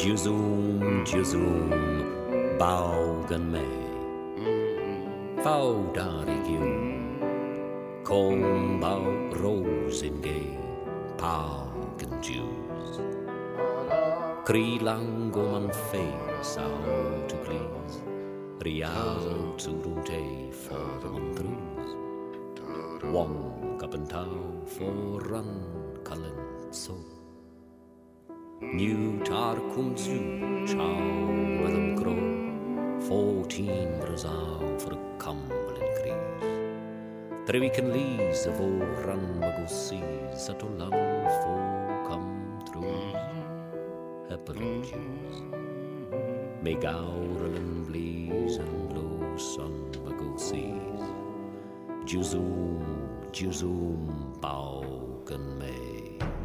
Juzum, Juzum, baugan me. Fau dar i giw, Kom bau rose in Jews. Cri lang man feis au to please, Riau tu rŵn te ffordd man drws, Wong kapentau and for run Nieuwtarkum zlu, chow met them grow. fourteen rezaal for a Cumberland Three Trewicken lees of all run magosies, at ulam for come through. Heparin Jews, me gaurel and blees and low sun seas. Juzum, juzum, bow, and may.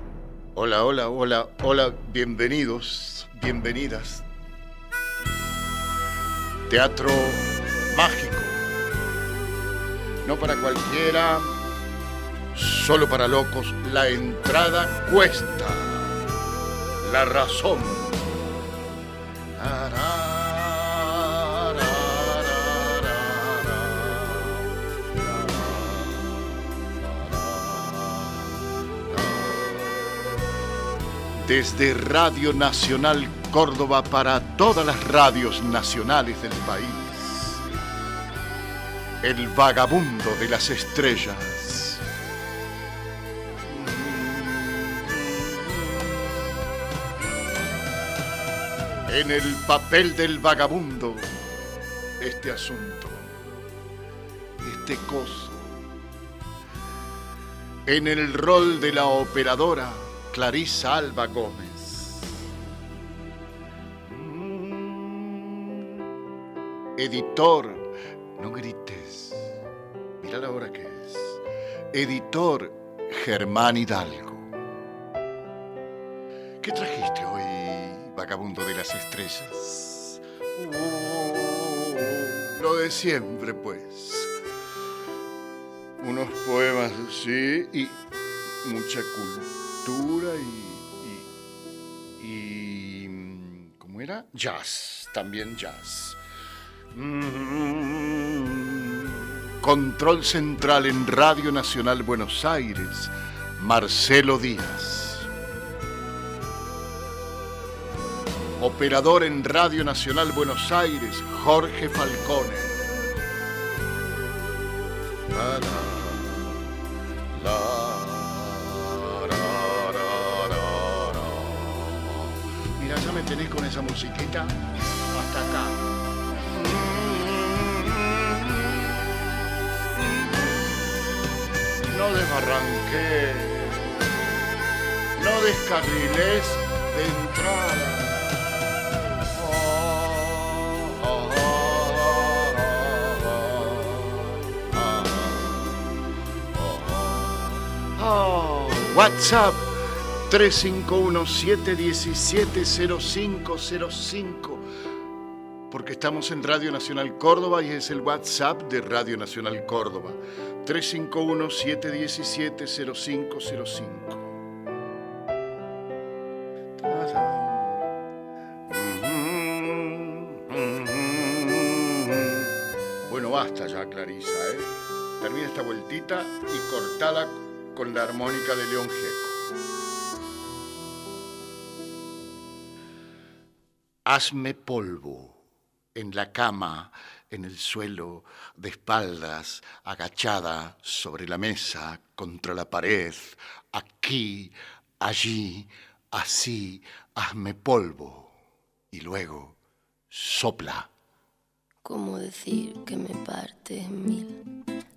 Hola, hola, hola, hola, bienvenidos, bienvenidas. Teatro mágico. No para cualquiera, solo para locos. La entrada cuesta. La razón. Desde Radio Nacional Córdoba para todas las radios nacionales del país. El vagabundo de las estrellas. En el papel del vagabundo, este asunto, este coso. En el rol de la operadora, Clarisa Alba Gómez. Editor, no grites, mira la hora que es. Editor Germán Hidalgo. ¿Qué trajiste hoy, vagabundo de las estrellas? Uh, lo de siempre, pues. Unos poemas, sí, y mucha y, y, y, ¿cómo era? Jazz, también jazz. Mm, Control central en Radio Nacional Buenos Aires, Marcelo Díaz. Operador en Radio Nacional Buenos Aires, Jorge Falcone. WhatsApp 351-717-0505. Porque estamos en Radio Nacional Córdoba y es el WhatsApp de Radio Nacional Córdoba. 351-717-0505. Bueno, basta ya, Clarisa, ¿eh? Termina esta vueltita y cortada con la armónica de León Gieco. Hazme polvo en la cama, en el suelo, de espaldas, agachada sobre la mesa, contra la pared, aquí, allí, así, hazme polvo. Y luego, sopla. ¿Cómo decir que me parte en mil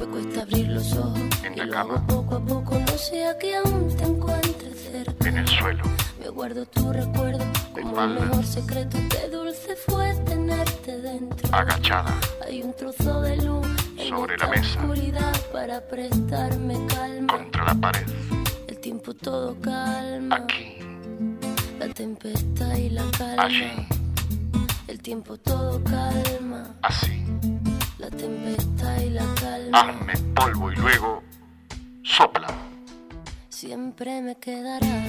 Me cuesta abrir los ojos. En la cama. poco a poco no sea que aún te encuentre cerca. En el suelo. Me guardo tu recuerdo como el espaldas. mejor secreto. Qué dulce fue tenerte dentro. Agachada. Hay un trozo de luz Sobre la mesa. oscuridad para prestarme calma. Contra la pared. El tiempo todo calma. Aquí. La tempestad y la calma. Allí. El tiempo todo calma. Así. Tempestad y la calma. Hazme polvo y luego sopla. Siempre me quedará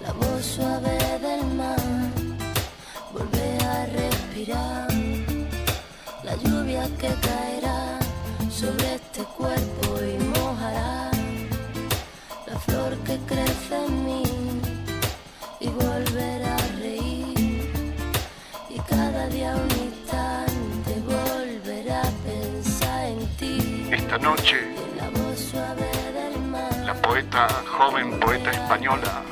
la voz suave del mar. Volver a respirar. La lluvia que caerá sobre este cuerpo y mojará la flor que crece en mí Esta noche, la poeta, joven poeta española,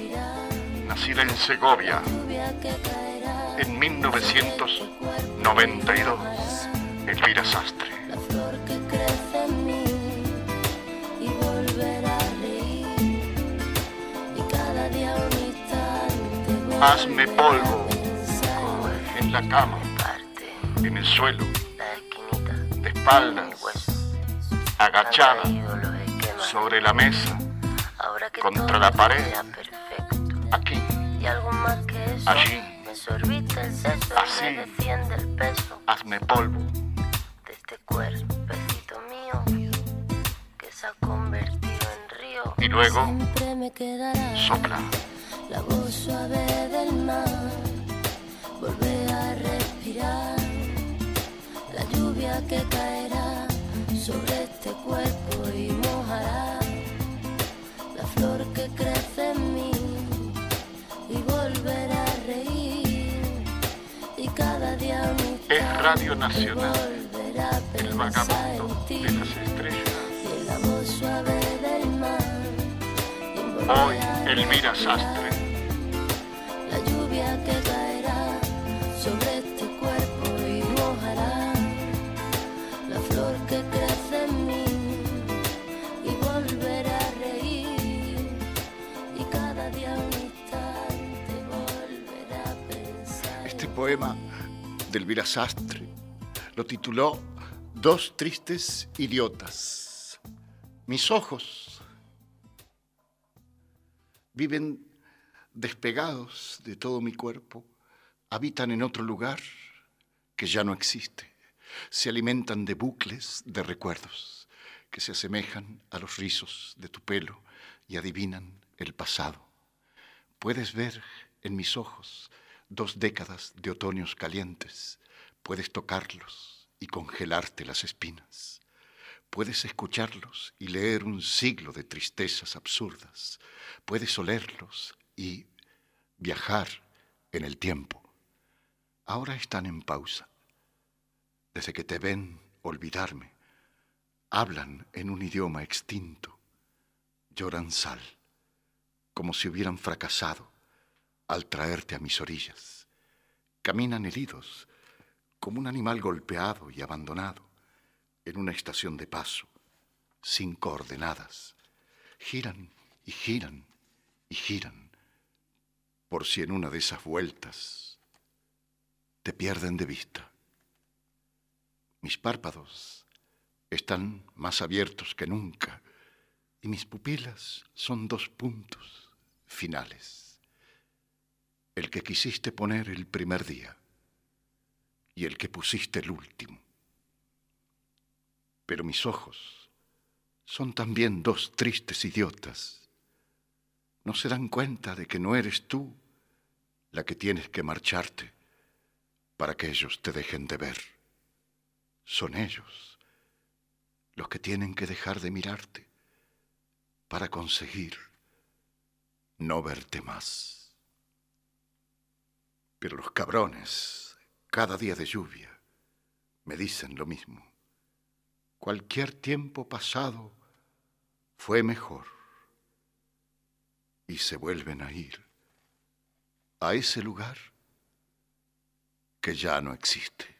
nacida en Segovia en 1992, Elvira Sastre. Hazme polvo en la cama, en el suelo, de espaldas, agachada, sobre la mesa, ahora que contra la pared. aquí, y algo más que eso Allí. Así. y me defiende el peso hazme polvo. de este cuerpecito mío que se ha convertido en río. Y luego, siempre me quedará Sopla. la voz suave del mar, volver a respirar la lluvia que caerá sobre este cuerpo y mojará la flor que crece en mí y volver a reír y cada día un Es Radio Nacional, el pensar vagabundo en ti de las estrellas. y en la voz suave del mar y Hoy, Elvira Sastre. Poema de Elvira Sastre lo tituló Dos tristes idiotas. Mis ojos viven despegados de todo mi cuerpo, habitan en otro lugar que ya no existe, se alimentan de bucles de recuerdos que se asemejan a los rizos de tu pelo y adivinan el pasado. Puedes ver en mis ojos dos décadas de otoños calientes, puedes tocarlos y congelarte las espinas. Puedes escucharlos y leer un siglo de tristezas absurdas. Puedes olerlos y viajar en el tiempo. Ahora están en pausa. Desde que te ven olvidarme, hablan en un idioma extinto. Lloran sal, como si hubieran fracasado al traerte a mis orillas. Caminan heridos, como un animal golpeado y abandonado en una estación de paso, sin coordenadas. Giran y giran y giran, por si en una de esas vueltas te pierden de vista. Mis párpados están más abiertos que nunca y mis pupilas son dos puntos finales. El que quisiste poner el primer día y el que pusiste el último. Pero mis ojos son también dos tristes idiotas. No se dan cuenta de que no eres tú la que tienes que marcharte para que ellos te dejen de ver. Son ellos los que tienen que dejar de mirarte para conseguir no verte más. Pero los cabrones, cada día de lluvia, me dicen lo mismo. Cualquier tiempo pasado fue mejor. Y se vuelven a ir a ese lugar que ya no existe.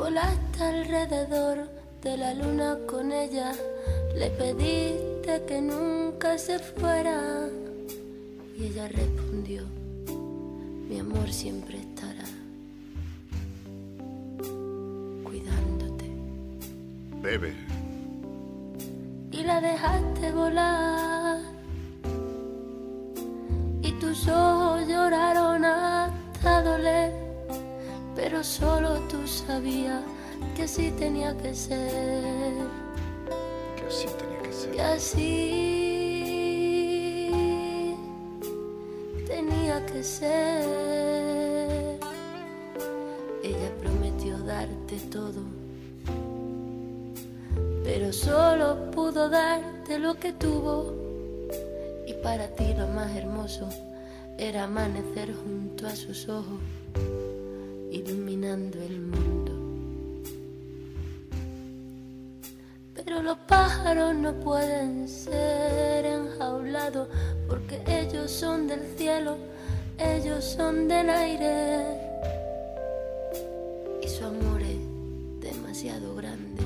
Volaste alrededor de la luna con ella, le pediste que nunca se fuera. Y ella respondió, mi amor siempre estará cuidándote. bebe, Y la dejaste volar. Y tus ojos Pero solo tú sabías que así tenía que ser. que así tenía que ser. que así tenía que ser. Ella prometió darte todo, pero solo pudo darte lo que tuvo. Y para ti lo más hermoso era amanecer junto a sus ojos, el mundo. Pero los pájaros no pueden ser enjaulados porque ellos son del cielo, ellos son del aire. Y su amor es demasiado grande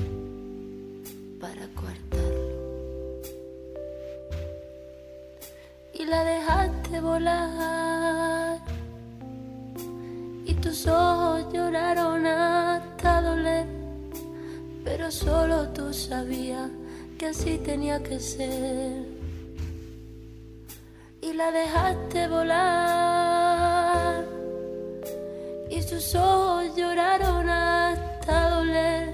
para coartarlo. Y la dejaste volar. Pero solo tú sabías que así tenía que ser. Y la dejaste volar, y sus ojos lloraron hasta doler,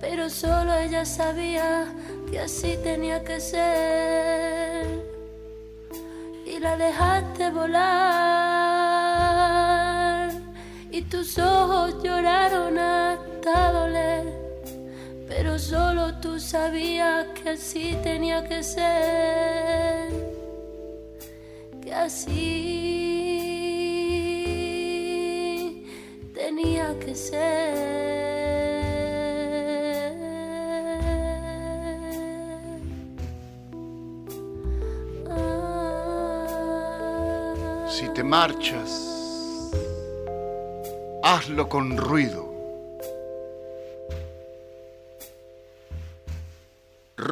pero solo ella sabía que así tenía que ser. Y la dejaste volar, y tus ojos lloraron hasta doler tú sabías que así tenía que ser, que así tenía que ser. Si te marchas, hazlo con ruido.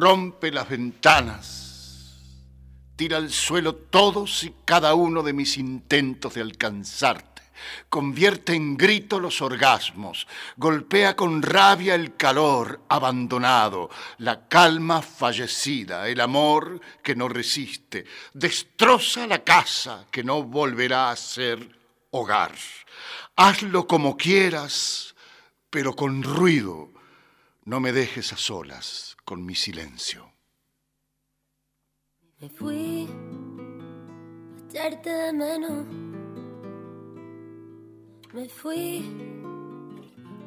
Rompe las ventanas, tira al suelo todos y cada uno de mis intentos de alcanzarte, convierte en grito los orgasmos, golpea con rabia el calor abandonado, la calma fallecida, el amor que no resiste, destroza la casa que no volverá a ser hogar. Hazlo como quieras, pero con ruido. No me dejes a solas con mi silencio. Me fui a echarte de menos. Me fui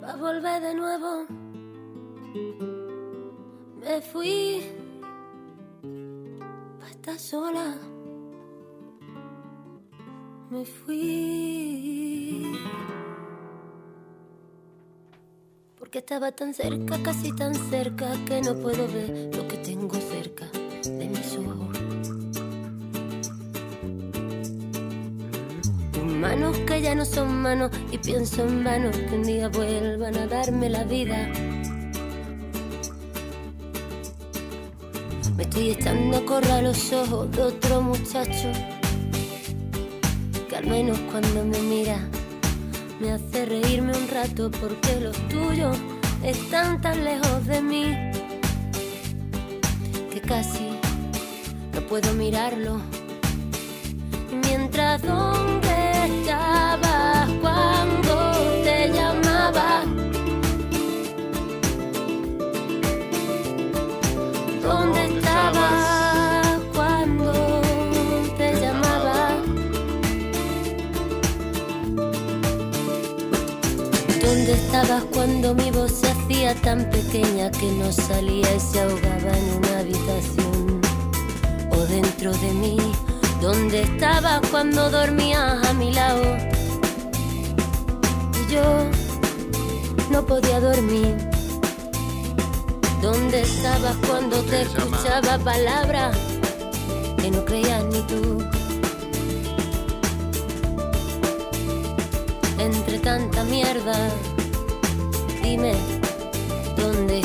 para volver de nuevo. Me fui para estar sola. Me fui. Porque estaba tan cerca, casi tan cerca, que no puedo ver lo que tengo cerca de mis ojos. Manos que ya no son manos y pienso en manos que un día vuelvan a darme la vida. Me estoy echando a correr a los ojos de otro muchacho que al menos cuando me mira me hace reírme un rato porque los tuyos están tan lejos de mí que casi no puedo mirarlo. Y mientras donde estabas cuando mi voz se hacía tan pequeña que no salía y se ahogaba en una habitación? O dentro de mí, ¿dónde estabas cuando dormías a mi lado? Y yo no podía dormir. ¿Dónde estabas cuando te escuchaba palabras que no creías ni tú? Entre tanta mierda, dime, ¿dónde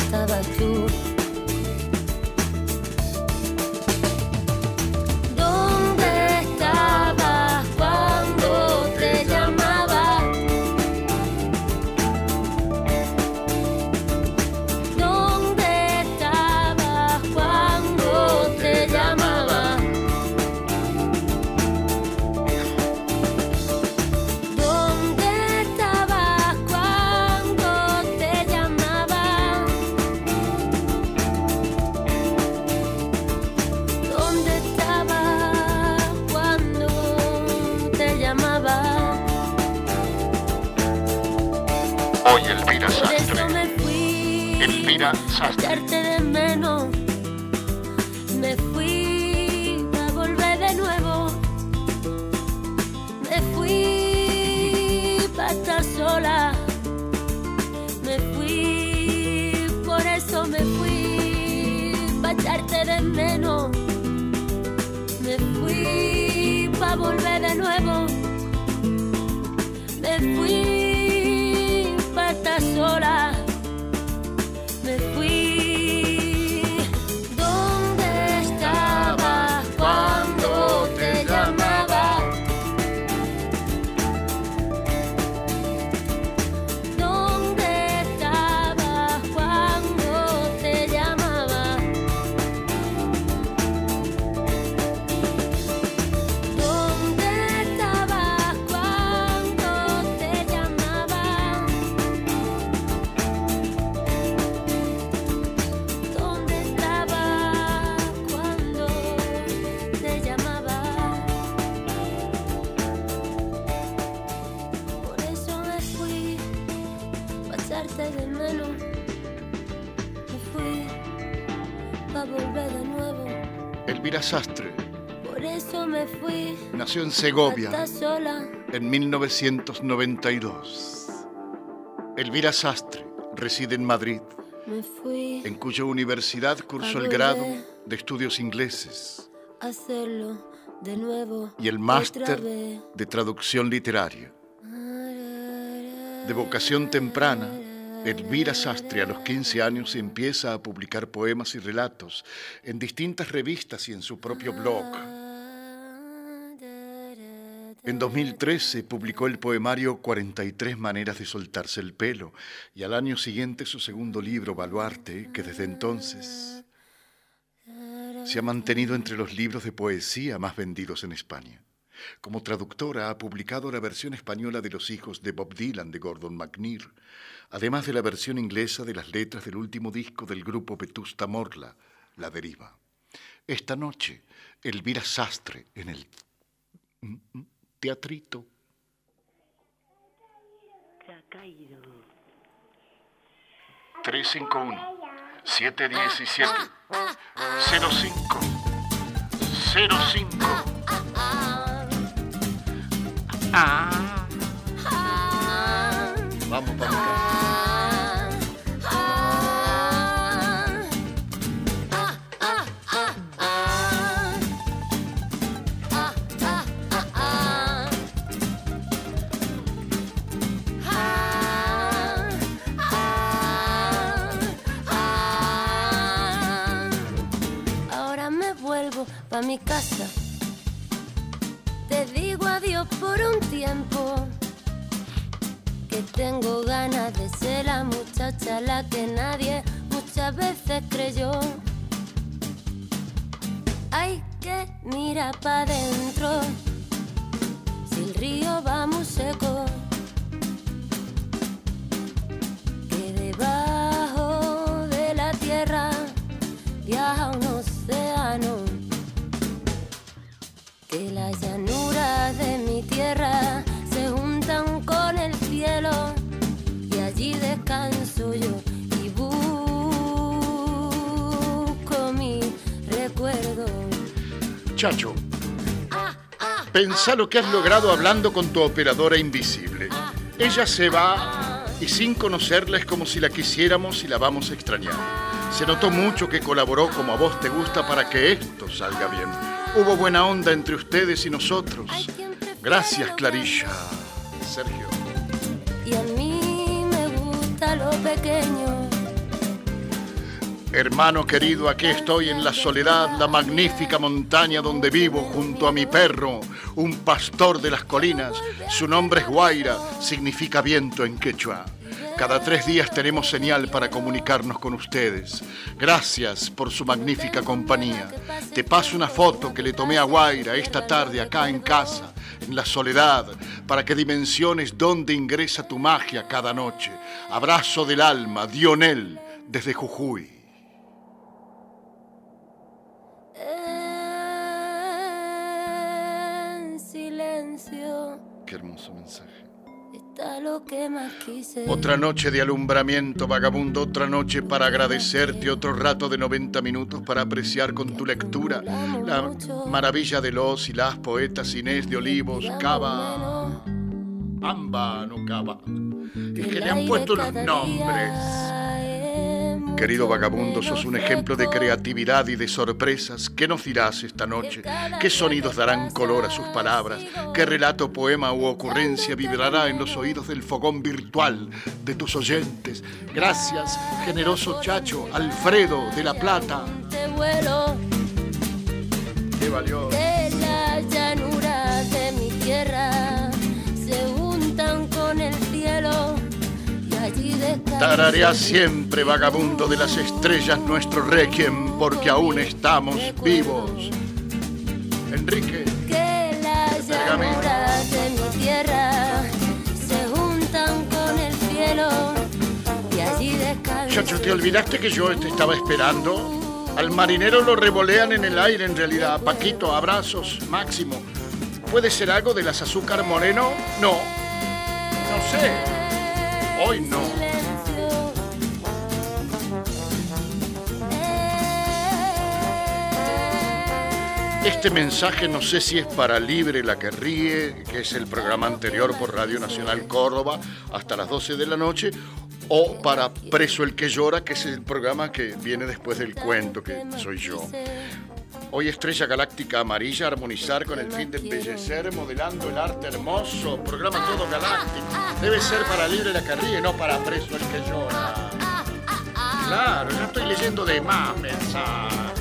Elvira nació en Segovia en 1992. Elvira Sastre reside en Madrid, en cuya universidad cursó el grado de estudios ingleses y el máster de traducción literaria. De vocación temprana, Elvira Sastre a los 15 años empieza a publicar poemas y relatos en distintas revistas y en su propio blog. En 2013 publicó el poemario 43 maneras de soltarse el pelo y al año siguiente su segundo libro, Baluarte, que desde entonces se ha mantenido entre los libros de poesía más vendidos en España. Como traductora ha publicado la versión española de Los hijos de Bob Dylan de Gordon McNear, además de la versión inglesa de las letras del último disco del grupo Vetusta Morla, La Deriva. Esta noche, Elvira Sastre en el mm, mm, teatrito. Se ha caído. 351 717 05 05 pa' mi casa. Te digo adiós por un tiempo. Que tengo ganas de ser la muchacha la que nadie muchas veces creyó. Hay que mirar pa' dentro. Si el río va muy seco. Chacho, pensá lo que has logrado hablando con tu operadora invisible. Ella se va y sin conocerla es como si la quisiéramos y la vamos a extrañar. Se notó mucho que colaboró como a vos te gusta para que esto salga bien. Hubo buena onda entre ustedes y nosotros. Gracias, Clarilla. Sergio. Y a mí me gusta lo pequeño. Hermano querido, aquí estoy en la soledad, la magnífica montaña donde vivo junto a mi perro, un pastor de las colinas. Su nombre es Guaira, significa viento en quechua. Cada tres días tenemos señal para comunicarnos con ustedes. Gracias por su magnífica compañía. Te paso una foto que le tomé a Guaira esta tarde acá en casa, en la soledad, para que dimensiones dónde ingresa tu magia cada noche. Abrazo del alma, Dionel, desde Jujuy. Silencio Qué hermoso mensaje. está lo que más quise. Otra noche de alumbramiento, vagabundo, otra noche para agradecerte, otro rato de 90 minutos para apreciar con tu lectura la maravilla de los y las poetas Inés de Olivos, Cava, Amba, no Cava, y que le han puesto los nombres. Querido vagabundo, sos un ejemplo de creatividad y de sorpresas. ¿Qué nos dirás esta noche? ¿Qué sonidos darán color a sus palabras? ¿Qué relato, poema u ocurrencia vibrará en los oídos del fogón virtual de tus oyentes? Gracias, generoso chacho, Alfredo de la Plata. Qué. Tararea siempre, vagabundo de las estrellas, nuestro requiem, porque aún estamos vivos. Enrique. que las llanuras de mi tierra se juntan con el cielo y allí. Chacho, ¿te olvidaste que yo te estaba esperando? Al marinero lo revolean en el aire en realidad. Paquito, abrazos, máximo. ¿Puede ser algo de las azúcar moreno? No. No sé. Hoy no. Este mensaje no sé si es para Libre la que ríe, que es el programa anterior por Radio Nacional Córdoba, hasta las 12 de la noche, o para Preso el que llora, que es el programa que viene después del cuento, que soy yo. Hoy Estrella Galáctica Amarilla, armonizar con el fin de embellecer, modelando el arte hermoso, programa todo galáctico. Debe ser para Libre la que ríe, no para Preso el que llora. Claro, ya estoy leyendo de más mensajes.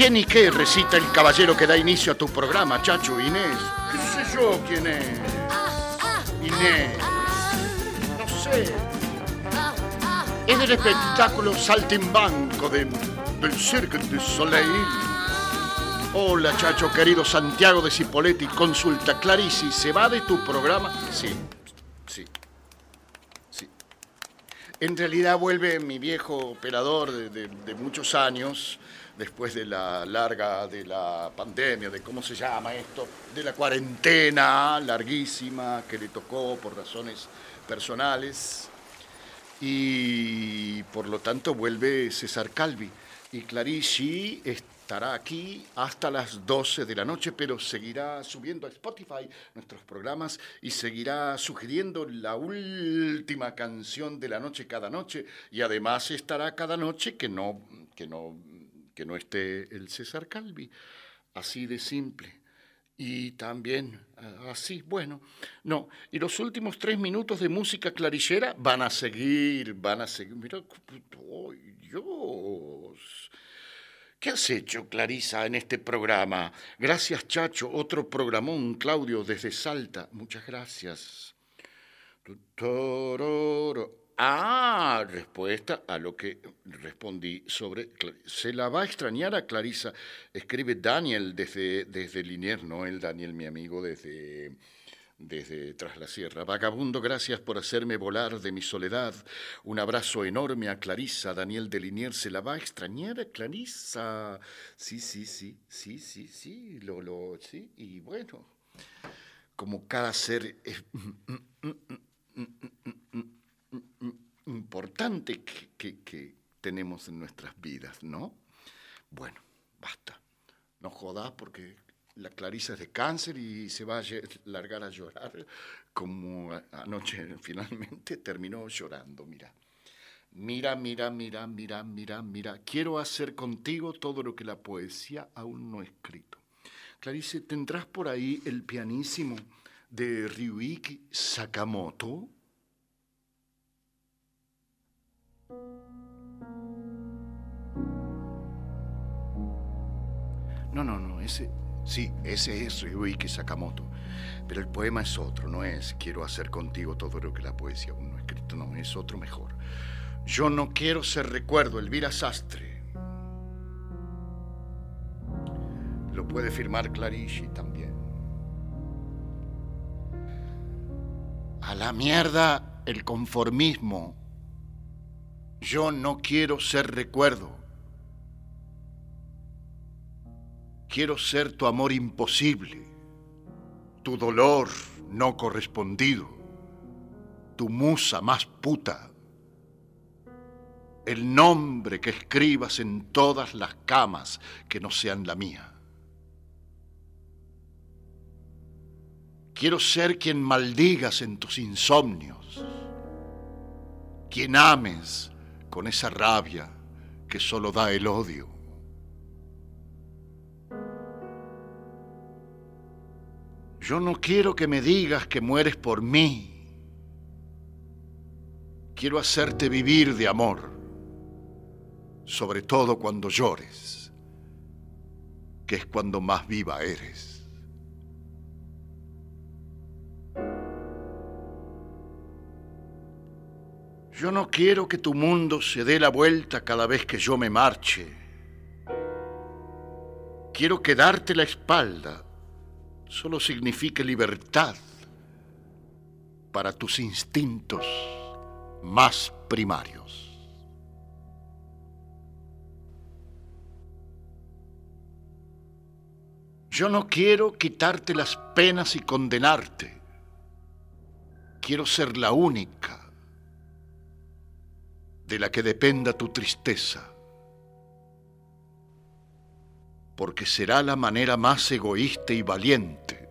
¿Quién y qué recita el caballero que da inicio a tu programa, Chacho Inés? ¿Qué sé yo quién es? Inés. No sé. Es del espectáculo Saltimbanco de, del Cirque du Soleil. Hola, Chacho, querido Santiago de Cipoletti. Consulta, Clarici, ¿se va de tu programa? Sí, sí, sí. En realidad vuelve mi viejo operador de muchos años, después de la larga, de la pandemia, de cómo se llama esto, de la cuarentena larguísima que le tocó por razones personales. Y por lo tanto vuelve César Calvi. Y Clarici estará aquí hasta las 12 de la noche, pero seguirá subiendo a Spotify nuestros programas y seguirá sugiriendo la última canción de la noche cada noche. Y además estará cada noche que no, que no, que no esté el César Calvi. Así de simple. Y también, ah, así, bueno, no. Y los últimos tres minutos de música clarillera van a seguir, van a seguir. Mira, ¡ay, Dios! ¿Qué has hecho, Clarisa, en este programa? Gracias, Chacho. Otro programón, Claudio, desde Salta. Muchas gracias. Tutororo. Ah, respuesta a lo que respondí sobre... Se la va a extrañar a Clarisa. Escribe Daniel desde, desde Liniers, no el Daniel, mi amigo, desde, desde Tras la Sierra. Vagabundo, gracias por hacerme volar de mi soledad. Un abrazo enorme a Clarisa. Daniel de Liniers, se la va a extrañar a Clarisa. Sí, sí, sí, sí, sí, sí, lo, lo, sí. Y bueno, como cada ser es importante que, que- que tenemos en nuestras vidas, ¿no? Bueno, basta. No jodas porque la Clarisa es de cáncer y se va a largar a llorar como anoche finalmente terminó llorando, mira. Mira, mira, mira, mira, mira, mira. Quiero hacer contigo todo lo que la poesía aún no ha escrito. Clarice, ¿tendrás por ahí el pianísimo de Ryuiki Sakamoto? No, no, no, ese, sí, ese es Ryuiki Sakamoto. Pero el poema es otro, no es quiero hacer contigo todo lo que la poesía aún no ha escrito, no, es otro mejor. Yo no quiero ser recuerdo, Elvira Sastre. Lo puede firmar Clarici también. A la mierda el conformismo. Yo no quiero ser recuerdo. Quiero ser tu amor imposible, tu dolor no correspondido, tu musa más puta el nombre que escribas en todas las camas que no sean la mía. Quiero ser quien maldigas en tus insomnios, quien ames con esa rabia que solo da el odio. Yo no quiero que me digas que mueres por mí. Quiero hacerte vivir de amor sobre todo cuando llores, que es cuando más viva eres. Yo no quiero que tu mundo se dé la vuelta cada vez que yo me marche. Quiero que darte la espalda solo signifique libertad para tus instintos más primarios. Yo no quiero quitarte las penas y condenarte. Quiero ser la única de la que dependa tu tristeza, porque será la manera más egoísta y valiente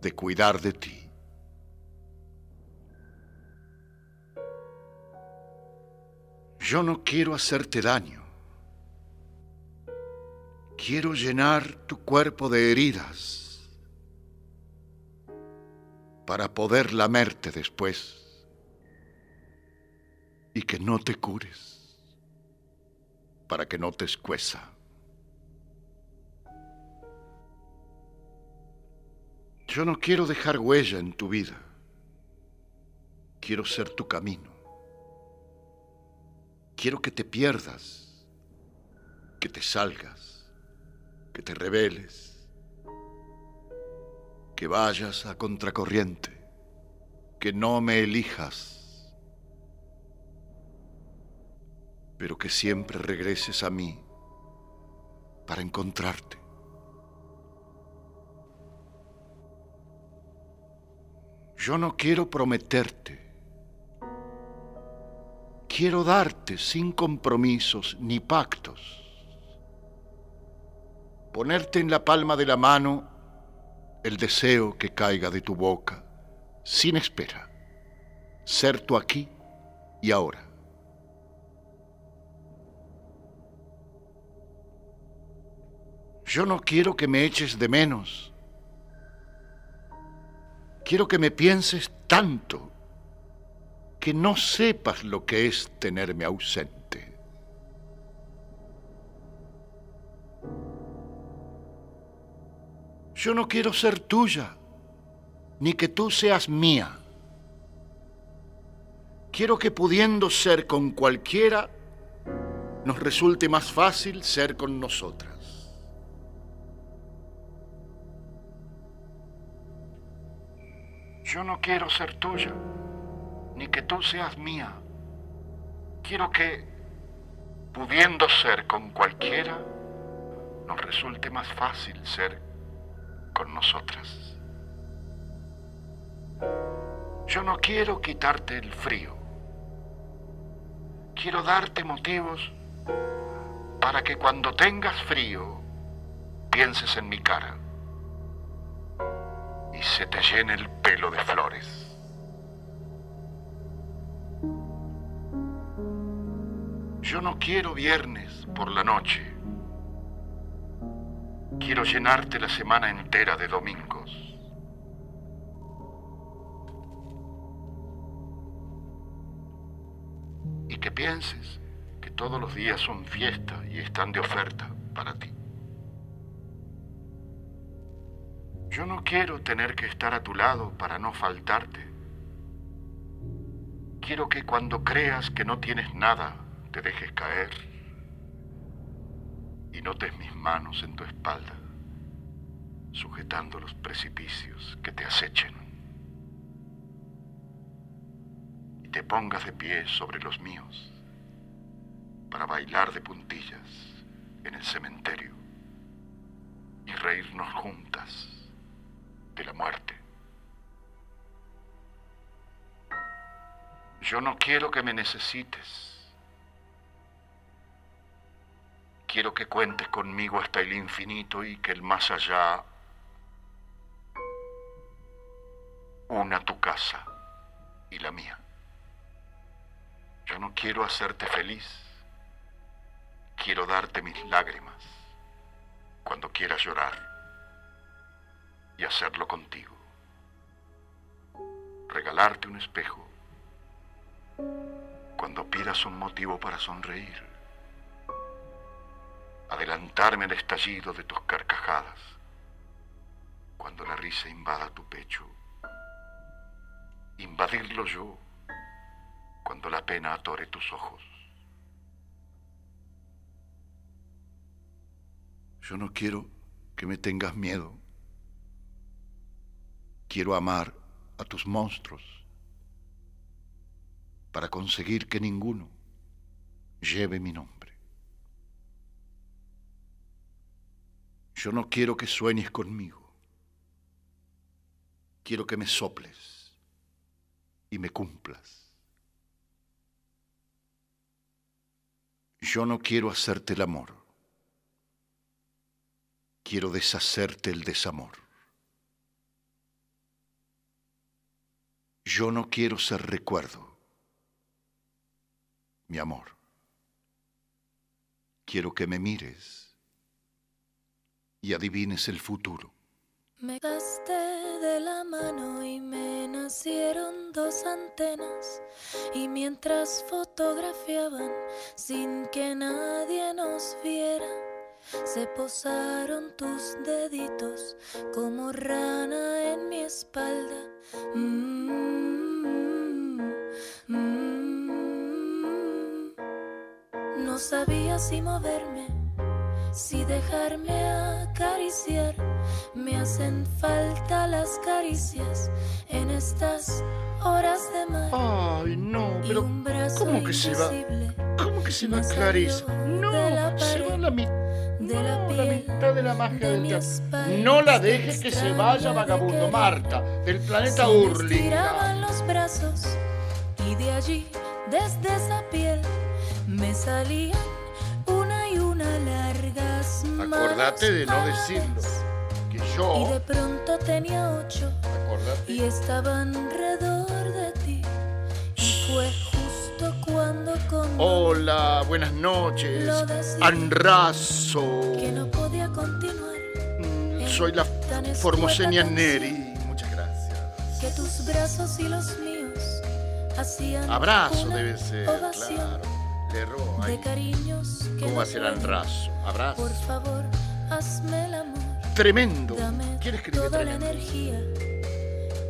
de cuidar de ti. Yo no quiero hacerte daño. Quiero llenar tu cuerpo de heridas para poder lamerte después y que no te cures, para que no te escueza. Yo no quiero dejar huella en tu vida, quiero ser tu camino. Quiero que te pierdas, que te salgas que te rebeles, que vayas a contracorriente, que no me elijas, pero que siempre regreses a mí para encontrarte. Yo no quiero prometerte, quiero darte sin compromisos ni pactos ponerte en la palma de la mano el deseo que caiga de tu boca, sin espera, ser tú aquí y ahora. Yo no quiero que me eches de menos. Quiero que me pienses tanto que no sepas lo que es tenerme ausente. Yo no quiero ser tuya, ni que tú seas mía. Quiero que pudiendo ser con cualquiera, nos resulte más fácil ser con nosotras. Yo no quiero ser tuya, ni que tú seas mía. Quiero que, pudiendo ser con cualquiera, nos resulte más fácil ser con nosotras. Yo no quiero quitarte el frío. Quiero darte motivos para que cuando tengas frío pienses en mi cara y se te llene el pelo de flores. Yo no quiero viernes por la noche. Quiero llenarte la semana entera de domingos. Y que pienses que todos los días son fiesta y están de oferta para ti. Yo no quiero tener que estar a tu lado para no faltarte. Quiero que cuando creas que no tienes nada, te dejes caer y notes mis manos en tu espalda, sujetando los precipicios que te acechen. Y te pongas de pie sobre los míos para bailar de puntillas en el cementerio y reírnos juntas de la muerte. Yo no quiero que me necesites. Quiero que cuentes conmigo hasta el infinito y que el más allá una tu casa y la mía. Yo no quiero hacerte feliz. Quiero darte mis lágrimas cuando quieras llorar y hacerlo contigo. Regalarte un espejo cuando pidas un motivo para sonreír. Adelantarme al estallido de tus carcajadas cuando la risa invada tu pecho. Invadirlo yo cuando la pena atore tus ojos. Yo no quiero que me tengas miedo. Quiero amar a tus monstruos para conseguir que ninguno lleve mi nombre. Yo no quiero que sueñes conmigo. Quiero que me soples y me cumplas. Yo no quiero hacerte el amor. Quiero deshacerte el desamor. Yo no quiero ser recuerdo, mi amor. Quiero que me mires y adivines el futuro. Me gasté de la mano y me nacieron dos antenas y mientras fotografiaban sin que nadie nos viera, se posaron tus deditos como rana en mi espalda. Mm, mm. No sabía si moverme, si dejarme acariciar. Me hacen falta las caricias en estas horas de mar. Ay, no, pero ¿cómo que se va? ¿Cómo que se va Clarice? No, se va la mitad de la, la mitad de la magia del teatro. No la dejes que se vaya, vagabundo. Marta, del planeta Urling. los brazos y de allí, desde esa piel, me salían una y una largas Acordate de no decirlo. Que yo. Y de pronto tenía ocho. Acordate. Y estaban alrededor de ti. Y fue Hola, buenas noches. Anrazo. Mm, soy la Formosenia Neri. Muchas gracias. Que tus brazos y los míos hacían. Abrazo debe ser. Claro. Le robo. De cariños. Que ¿Cómo va a ser Anrazo? Abrazo. Por favor, hazme el amor. Tremendo. ¿Quieres que toda tremendo? la energía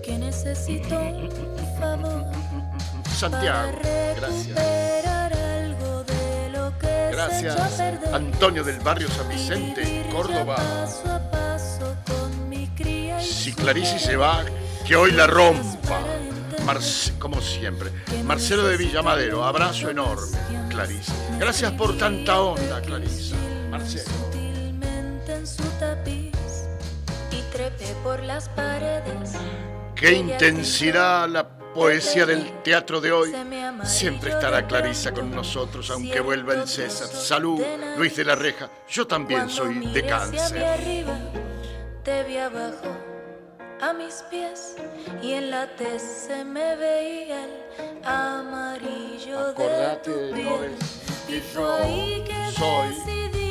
que necesito, por favor. Santiago. Gracias. Gracias. Antonio del barrio San Vicente, Córdoba. Si Clarice se va, que hoy la rompa. como siempre. Marcelo de Villamadero, abrazo enorme, Clarice. Gracias por tanta onda, Clarice. Marcelo. Qué intensidad la poesía del teatro de hoy. Siempre estará Clarisa con nosotros, aunque vuelva el César. Salud, Luis de la Reja. Yo también soy de cáncer. Te vi abajo a mis pies y en la tez se me veía el amarillo de tu piel. Y que soy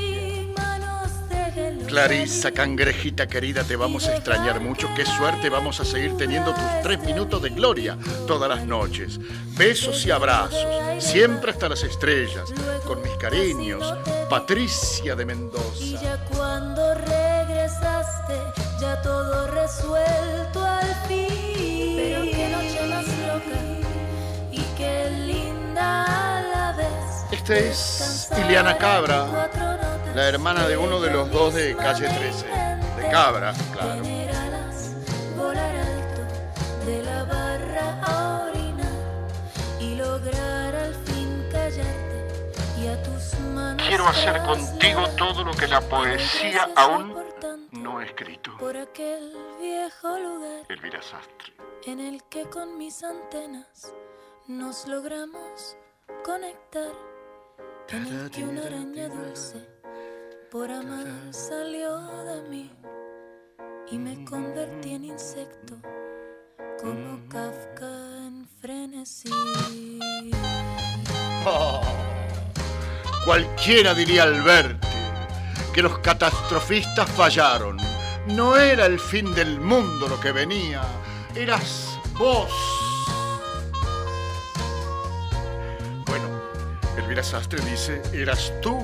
Clarisa, cangrejita querida, te vamos a extrañar mucho. Qué suerte vamos a seguir teniendo tus tres minutos de gloria todas las noches. Besos y abrazos, siempre hasta las estrellas. Con mis cariños, Patricia de Mendoza. Y ya cuando regresaste, ya todo resuelto al fin. Pero qué noche más loca y qué linda a la vez. Este es Iliana Cabra la hermana de uno de los dos de calle 13, de Cabra, claro. Volar alto de la barra a orinar y lograr al fin callarte y a tus manos. Quiero hacer contigo todo lo que la poesía aún no ha escrito. Por aquel viejo lugar. Elvira Sastre. En el que con mis antenas nos logramos conectar. En el que una araña dulce por amar salió de mí y me convertí en insecto como Kafka en frenesí. Oh, cualquiera diría al verte que los catastrofistas fallaron. No era el fin del mundo lo que venía, eras vos. Bueno, Elvira Sastre dice, eras tú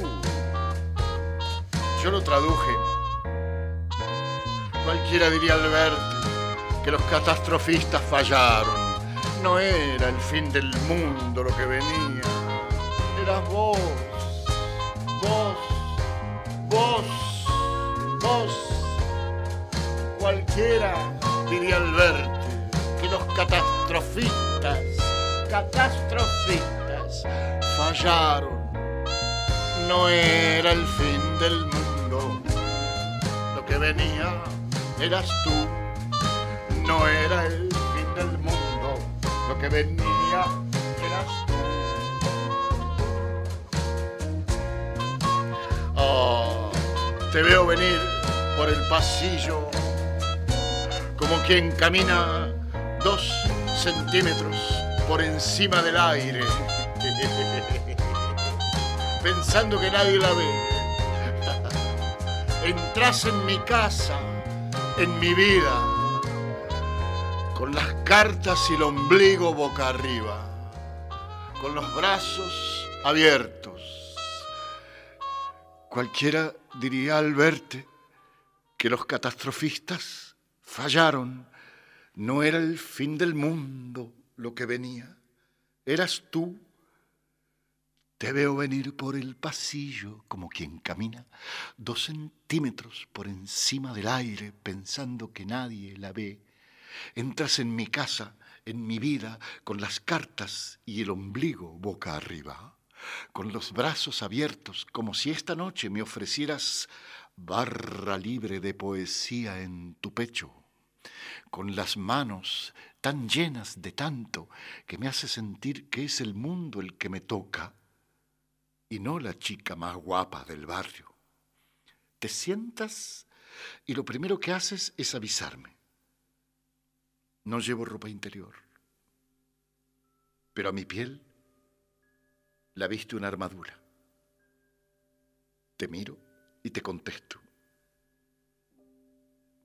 yo lo traduje. Cualquiera diría al verte que los catastrofistas fallaron. No era el fin del mundo lo que venía. Eras vos, vos, vos, vos. Cualquiera diría al verte que los catastrofistas, catastrofistas fallaron. No era el fin del mundo venía eras tú, no era el fin del mundo, lo que venía eras tú. Oh, te veo venir por el pasillo como quien camina dos centímetros por encima del aire, pensando que nadie la ve entras en mi casa, en mi vida, con las cartas y el ombligo boca arriba, con los brazos abiertos. Cualquiera diría al verte que los catastrofistas fallaron. No era el fin del mundo lo que venía, eras tú te veo venir por el pasillo como quien camina dos centímetros por encima del aire pensando que nadie la ve. Entras en mi casa, en mi vida, con las cartas y el ombligo boca arriba, con los brazos abiertos como si esta noche me ofrecieras barra libre de poesía en tu pecho, con las manos tan llenas de tanto que me hace sentir que es el mundo el que me toca y no la chica más guapa del barrio. Te sientas y lo primero que haces es avisarme. No llevo ropa interior, pero a mi piel la viste una armadura. Te miro y te contesto.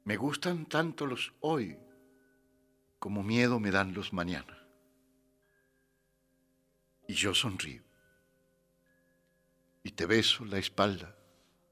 Me gustan tanto los hoy como miedo me dan los mañana. Y yo sonrío y te beso la espalda